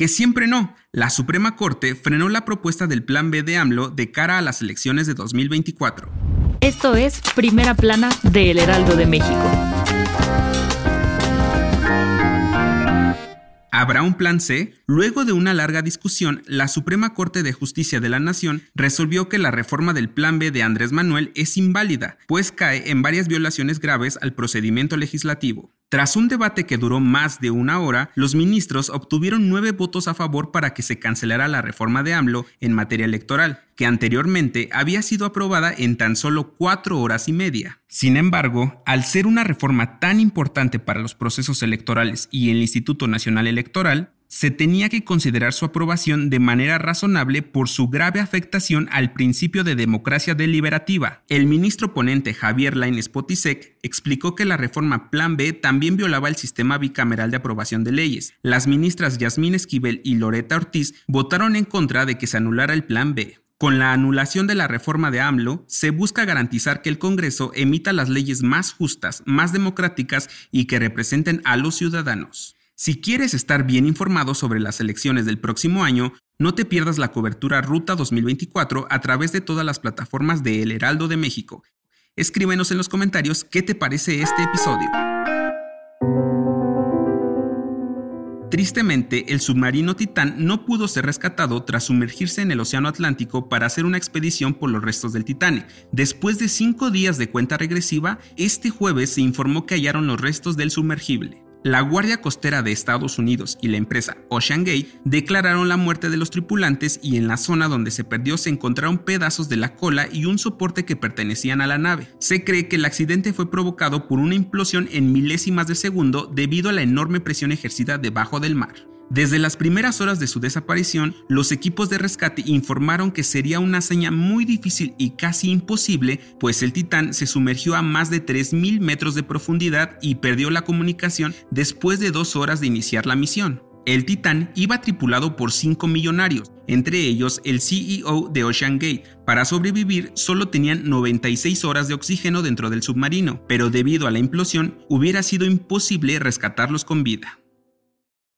Que siempre no. La Suprema Corte frenó la propuesta del Plan B de AMLO de cara a las elecciones de 2024. Esto es Primera Plana de El Heraldo de México. ¿Habrá un plan C? Luego de una larga discusión, la Suprema Corte de Justicia de la Nación resolvió que la reforma del Plan B de Andrés Manuel es inválida, pues cae en varias violaciones graves al procedimiento legislativo. Tras un debate que duró más de una hora, los ministros obtuvieron nueve votos a favor para que se cancelara la reforma de AMLO en materia electoral, que anteriormente había sido aprobada en tan solo cuatro horas y media. Sin embargo, al ser una reforma tan importante para los procesos electorales y el Instituto Nacional Electoral, se tenía que considerar su aprobación de manera razonable por su grave afectación al principio de democracia deliberativa. El ministro ponente Javier Lainez Potisek explicó que la reforma Plan B también violaba el sistema bicameral de aprobación de leyes. Las ministras Yasmín Esquivel y Loreta Ortiz votaron en contra de que se anulara el Plan B. Con la anulación de la reforma de AMLO, se busca garantizar que el Congreso emita las leyes más justas, más democráticas y que representen a los ciudadanos. Si quieres estar bien informado sobre las elecciones del próximo año, no te pierdas la cobertura Ruta 2024 a través de todas las plataformas de El Heraldo de México. Escríbenos en los comentarios qué te parece este episodio. Tristemente, el submarino Titán no pudo ser rescatado tras sumergirse en el Océano Atlántico para hacer una expedición por los restos del Titanic. Después de cinco días de cuenta regresiva, este jueves se informó que hallaron los restos del sumergible. La Guardia Costera de Estados Unidos y la empresa Ocean Gate declararon la muerte de los tripulantes y en la zona donde se perdió se encontraron pedazos de la cola y un soporte que pertenecían a la nave. Se cree que el accidente fue provocado por una implosión en milésimas de segundo debido a la enorme presión ejercida debajo del mar. Desde las primeras horas de su desaparición, los equipos de rescate informaron que sería una hazaña muy difícil y casi imposible, pues el Titán se sumergió a más de 3.000 metros de profundidad y perdió la comunicación después de dos horas de iniciar la misión. El Titán iba tripulado por cinco millonarios, entre ellos el CEO de Ocean Gate. Para sobrevivir solo tenían 96 horas de oxígeno dentro del submarino, pero debido a la implosión hubiera sido imposible rescatarlos con vida.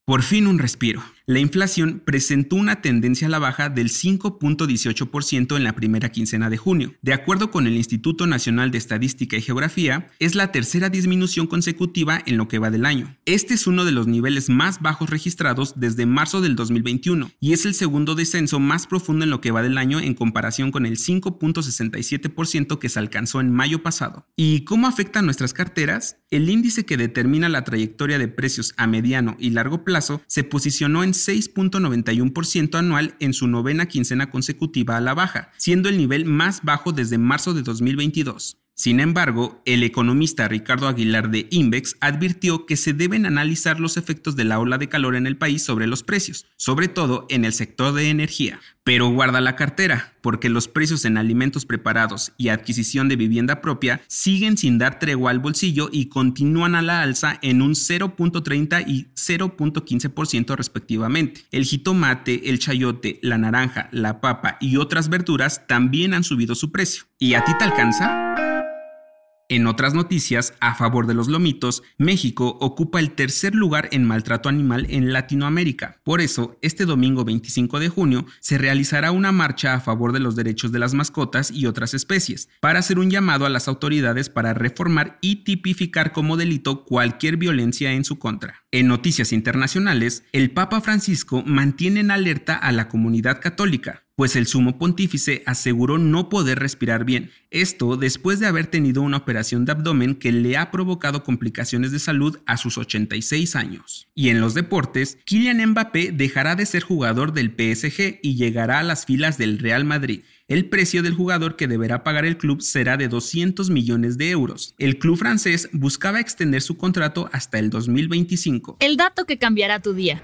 Por fin un respiro. La inflación presentó una tendencia a la baja del 5.18% en la primera quincena de junio. De acuerdo con el Instituto Nacional de Estadística y Geografía, es la tercera disminución consecutiva en lo que va del año. Este es uno de los niveles más bajos registrados desde marzo del 2021 y es el segundo descenso más profundo en lo que va del año en comparación con el 5.67% que se alcanzó en mayo pasado. ¿Y cómo afectan nuestras carteras? El índice que determina la trayectoria de precios a mediano y largo plazo se posicionó en 6.91% anual en su novena quincena consecutiva a la baja, siendo el nivel más bajo desde marzo de 2022. Sin embargo, el economista Ricardo Aguilar de Invex advirtió que se deben analizar los efectos de la ola de calor en el país sobre los precios, sobre todo en el sector de energía. Pero guarda la cartera, porque los precios en alimentos preparados y adquisición de vivienda propia siguen sin dar tregua al bolsillo y continúan a la alza en un 0.30 y 0.15% respectivamente. El jitomate, el chayote, la naranja, la papa y otras verduras también han subido su precio. ¿Y a ti te alcanza? En otras noticias, a favor de los lomitos, México ocupa el tercer lugar en maltrato animal en Latinoamérica. Por eso, este domingo 25 de junio se realizará una marcha a favor de los derechos de las mascotas y otras especies, para hacer un llamado a las autoridades para reformar y tipificar como delito cualquier violencia en su contra. En noticias internacionales, el Papa Francisco mantiene en alerta a la comunidad católica, pues el sumo pontífice aseguró no poder respirar bien. Esto después de haber tenido una operación de abdomen que le ha provocado complicaciones de salud a sus 86 años. Y en los deportes, Kylian Mbappé dejará de ser jugador del PSG y llegará a las filas del Real Madrid. El precio del jugador que deberá pagar el club será de 200 millones de euros. El club francés buscaba extender su contrato hasta el 2025. El dato que cambiará tu día.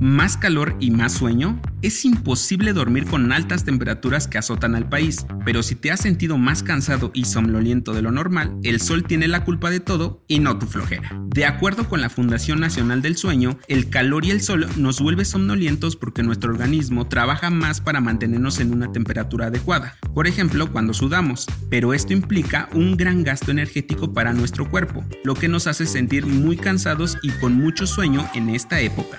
Más calor y más sueño, es imposible dormir con altas temperaturas que azotan al país, pero si te has sentido más cansado y somnoliento de lo normal, el sol tiene la culpa de todo y no tu flojera. De acuerdo con la Fundación Nacional del Sueño, el calor y el sol nos vuelve somnolientos porque nuestro organismo trabaja más para mantenernos en una temperatura adecuada, por ejemplo cuando sudamos, pero esto implica un gran gasto energético para nuestro cuerpo, lo que nos hace sentir muy cansados y con mucho sueño en esta época